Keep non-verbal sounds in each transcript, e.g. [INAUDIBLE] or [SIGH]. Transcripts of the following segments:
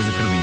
coisa credível.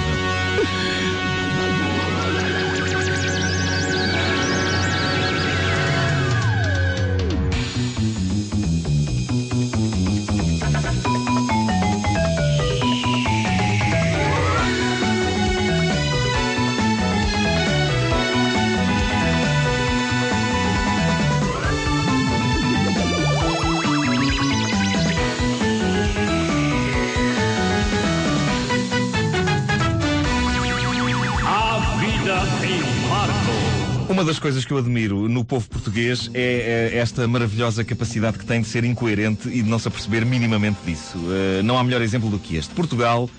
Uma das coisas que eu admiro no povo português é, é esta maravilhosa capacidade que tem de ser incoerente e de não se aperceber minimamente disso. Eh, não há melhor exemplo do que este. Portugal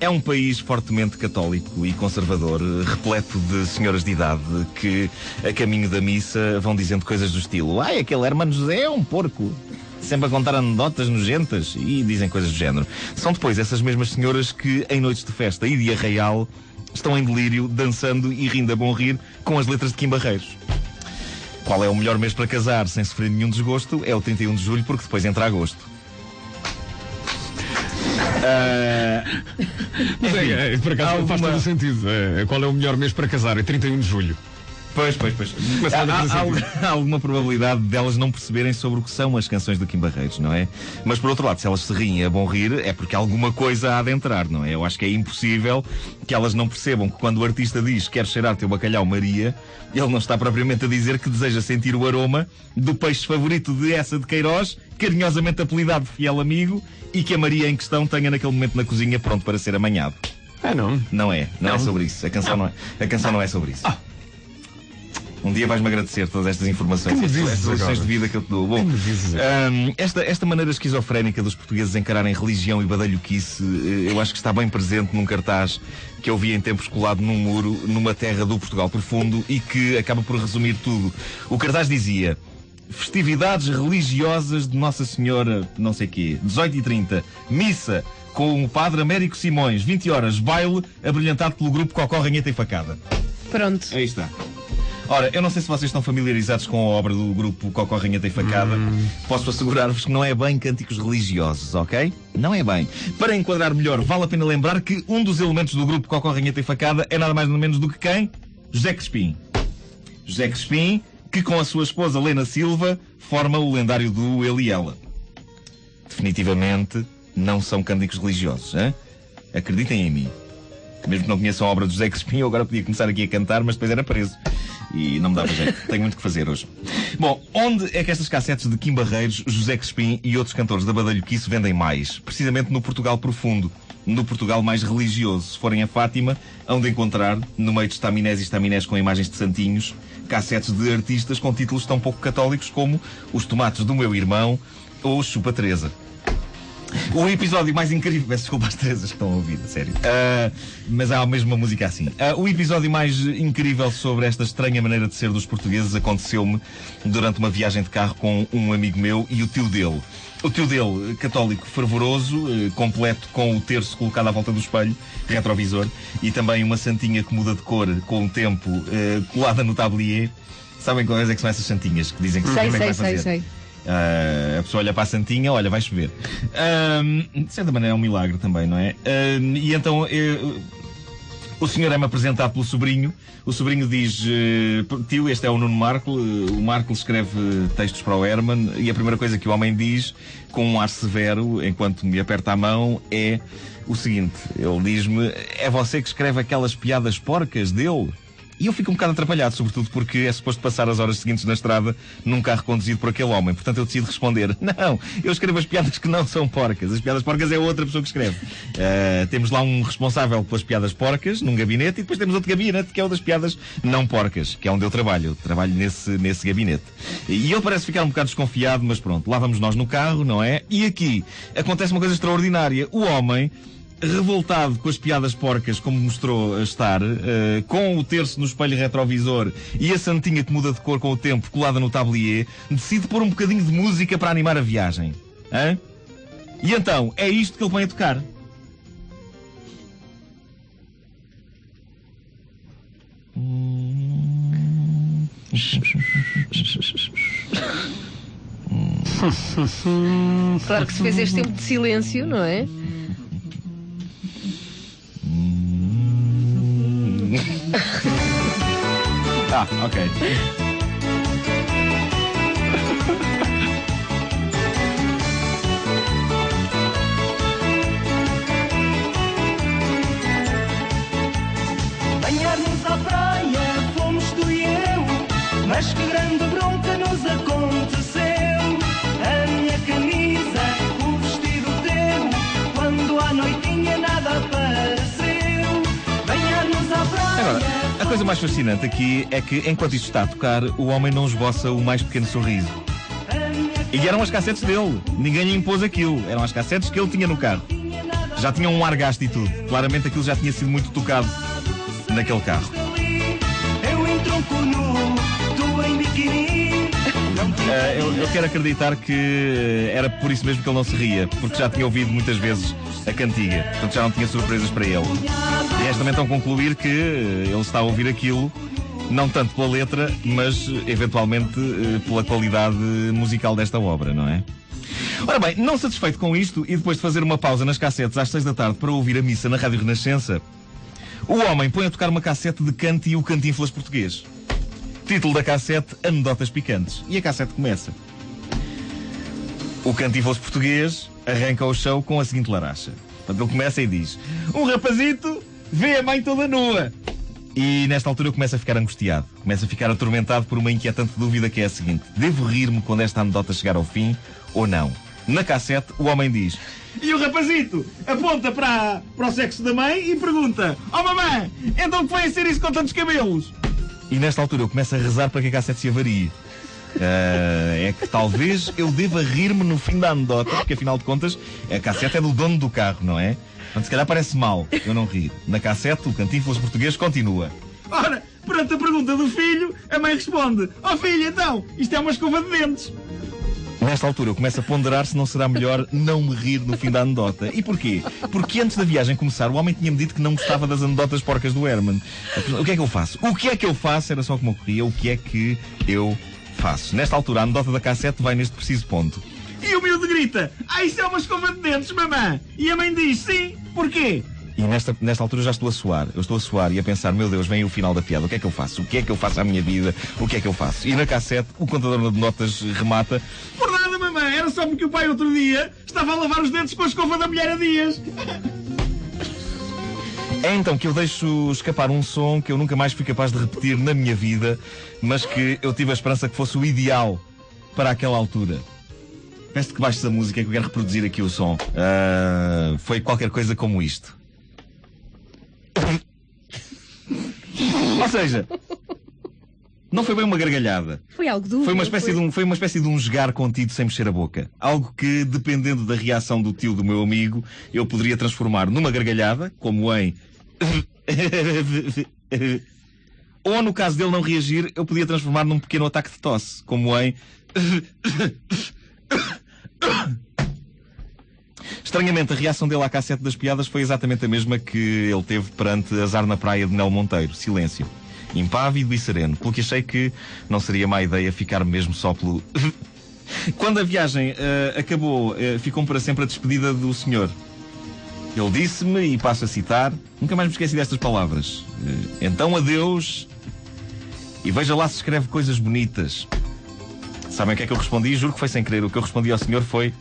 é um país fortemente católico e conservador, eh, repleto de senhoras de idade que, a caminho da missa, vão dizendo coisas do estilo: Ai, aquele Hermano José é um porco. Sempre a contar anedotas nojentas e dizem coisas do género. São depois essas mesmas senhoras que, em noites de festa e de arraial, estão em delírio, dançando e rindo a bom rir com as letras de Kim Barreiros. Qual é o melhor mês para casar sem sofrer nenhum desgosto? É o 31 de julho, porque depois entra agosto. Ah, Mas é, é, por acaso Alguma- faz todo sentido. É, qual é o melhor mês para casar? É 31 de julho. Pois, pois, pois. Mas Há, há- há alguma probabilidade delas não perceberem sobre o que são as canções do Kim Barreiros, não é? Mas por outro lado, se elas se riem a bom rir, é porque alguma coisa há de entrar, não é? Eu acho que é impossível que elas não percebam que quando o artista diz quer cheirar teu bacalhau Maria, ele não está propriamente a dizer que deseja sentir o aroma do peixe favorito de essa de Queiroz, carinhosamente apelidado de fiel amigo, e que a Maria em questão tenha naquele momento na cozinha pronto para ser amanhado. É, não. Não é, não, é Não. sobre isso. A canção não, é, a canção não é sobre isso. Um dia vais-me agradecer todas estas informações, Que me estas, lições de vida que eu te dou. Bom, hum, esta, esta maneira esquizofrénica dos portugueses encararem religião e badalhoquice, eh, eu acho que está bem presente num cartaz que eu vi em tempos colado num muro, numa terra do Portugal profundo e que acaba por resumir tudo. O cartaz dizia. Festividades religiosas de Nossa Senhora, não sei quê, 18 e 30 missa com o Padre Américo Simões, 20 horas, baile, abrilhantado pelo grupo Cocó, Ranheta e Facada. Pronto. Aí está. Ora, eu não sei se vocês estão familiarizados com a obra do grupo Cocó Ranheta e Facada. Posso assegurar-vos que não é bem cânticos religiosos, ok? Não é bem. Para enquadrar melhor, vale a pena lembrar que um dos elementos do grupo Cocó Ranheta e Facada é nada mais nada menos do que quem? José Crespim. José Crespim, que com a sua esposa Lena Silva forma o lendário duo Ele e Ela. Definitivamente não são cânticos religiosos, hein? Acreditem em mim. Mesmo que não conheçam a obra de José Crespim, eu agora podia começar aqui a cantar, mas depois era preso. E não me dava jeito. Tenho muito que fazer hoje. Bom, onde é que estas cassetes de Kim Barreiros, José Crespim e outros cantores da Badalhoquice vendem mais? Precisamente no Portugal profundo. No Portugal mais religioso. Se forem a Fátima, hão de encontrar, no meio de estaminés e estaminés com imagens de santinhos, cassetes de artistas com títulos tão pouco católicos como Os Tomates do Meu Irmão ou Chupa Teresa. O episódio mais incrível. Peço desculpa às Terezas que estão a ouvir, a sério. Ah, mas há mesmo uma música assim. Ah, o episódio mais incrível sobre esta estranha maneira de ser dos portugueses aconteceu-me durante uma viagem de carro com um amigo meu e o tio dele. O tio dele, católico fervoroso, eh, completo com o terço colocado à volta do espelho, retrovisor, e também uma santinha que muda de cor com o tempo eh, colada no tablier. Sabem quais é que são essas santinhas que dizem que Sei, sei, vai sei, fazer? sei. Ah, a pessoa olha para a santinha, olha, vai chover. Ahm, de certa maneira é um milagre também, não é? Ahm, e então eu- o senhor é-me apresentado pelo sobrinho. O sobrinho diz: eh, Tio, este é o Nuno Marco. O Marco escreve textos para o Herman. E a primeira coisa que o homem diz, com um ar severo, enquanto me aperta a mão, é o seguinte: Ele diz-me, é você que escreve aquelas piadas porcas dele? E eu fico um bocado atrapalhado, sobretudo porque é suposto passar as horas seguintes na estrada num carro conduzido por aquele homem. Portanto, eu decido responder: [LAUGHS] Não, eu escrevo as piadas que não são porcas. As piadas porcas é outra pessoa que escreve. Ah, temos lá um responsável pelas piadas porcas num gabinete e depois temos outro gabinete que é o das piadas não porcas, que é onde eu trabalho. Trabalho nesse, nesse gabinete. E ele parece ficar um bocado desconfiado, mas pronto, lá vamos nós no carro, não é? E aqui acontece uma coisa extraordinária. O homem revoltado com as piadas porcas, como mostrou a estar, eh, com o terço no espelho retrovisor e a santinha que muda de cor com o tempo colada no tablier, decide pôr um bocadinho de música para animar a viagem. Hã? E então, é isto que ele vem a tocar. Claro que se fez este tempo de silêncio, não é? Ah, ok. Banhar-nos à praia, fomos tu e eu. Mas que grande coisa mais fascinante aqui é que, enquanto isto está a tocar, o homem não esboça o mais pequeno sorriso. E eram as cassetes dele. Ninguém lhe impôs aquilo. Eram as cassetes que ele tinha no carro. Já tinham um ar gasto e tudo. Claramente aquilo já tinha sido muito tocado naquele carro. Eh, [LAUGHS] eu, eu quero acreditar que era por isso mesmo que ele não se ria, porque já tinha ouvido muitas vezes a cantiga, portanto já não tinha surpresas para ele. E resta-me então concluir que eh, ele está a ouvir aquilo, não tanto pela letra, mas eh, eventualmente eh, pela qualidade musical desta obra, não é? Ora bem, não satisfeito com isto e depois de fazer uma pausa nas cassetes às seis da tarde para ouvir a missa na Rádio Renascença, o homem põe a tocar uma cassete de cante e o cantinflas português. Título da cassete: Anedotas Picantes. E a cassete começa. O cantinflas português arranca o show com a seguinte laracha. Ele começa e diz: Um rapazito vê a mãe toda nua. E nesta altura eu começo a ficar angustiado. Começo a ficar atormentado por uma inquietante dúvida que é a seguinte: devo rir-me quando esta anedota chegar ao fim ou não? Na cassete, o homem diz: E o rapazito aponta para, para o sexo da mãe e pergunta: Oh mamãe, então que vai ser isso com tantos cabelos? E nesta altura eu começo a rezar para que a cassete se avarie. Ah, é que talvez eu deva rir-me no fim da anedota, porque afinal de contas a cassete é do dono do carro, não é? Portanto, se calhar parece mal eu não rir. Na cassete, o cantinflas português continua. Ora, perante a pergunta do filho, a mãe responde: Oh filho, então, isto é uma escova de dentes. Nesta altura eu começo a ponderar se não será melhor não me rir no fim da anedota. E porquê? Porque antes da viagem começar, o homem tinha-me dito que não gostava das anedotas porcas do Herman. O que é que eu faço? O que é que eu faço? Era só como ocorria. O que é que eu faço? Nesta altura, a anedota da cassete vai neste preciso ponto. E o miúdo grita: Ah, isso é uma escova de dentes, mamã! E a mãe diz: Sim, porquê? E nesta, nesta altura já estou a suar. Eu estou a suar e a pensar, meu Deus, vem o final da piada. O que é que eu faço? O que é que eu faço à minha vida? O que é que eu faço? E na cassete, o contador de notas remata. Por nada, mamãe, era só porque o pai outro dia estava a lavar os dentes com a escova da mulher a dias. [LAUGHS] É então que eu deixo escapar um som que eu nunca mais fui capaz de repetir na minha vida, mas que eu tive a esperança que fosse o ideal para aquela altura. Peço que baixes a música que eu quero reproduzir aqui o som. Ah, foi qualquer coisa como isto. Ou seja, não foi bem uma gargalhada. Foi algo duro. Foi uma espécie de um, foi uma espécie de um jogar contido sem mexer a boca. Algo que, dependendo da reação do tio do meu amigo, eu poderia transformar numa gargalhada, como em. Ou no caso dele não reagir, eu podia transformar num pequeno ataque de tosse, como em. Estranhamente, a reação dele à cassete das piadas foi exatamente a mesma que ele teve perante Azar na Praia de Nel Monteiro. Silêncio. Impávido e sereno. Pelo que achei que não seria má ideia ficar mesmo só pelo. [LAUGHS] Quando a viagem eh, acabou, eh, ficou para sempre a despedida do senhor. Ele disse-me, e passo a citar, nunca mais me esqueci destas palavras. Eh, então adeus. E veja lá se escreve coisas bonitas. Sabem o que é que eu respondi? Juro que foi sem querer. O que eu respondi ao senhor foi.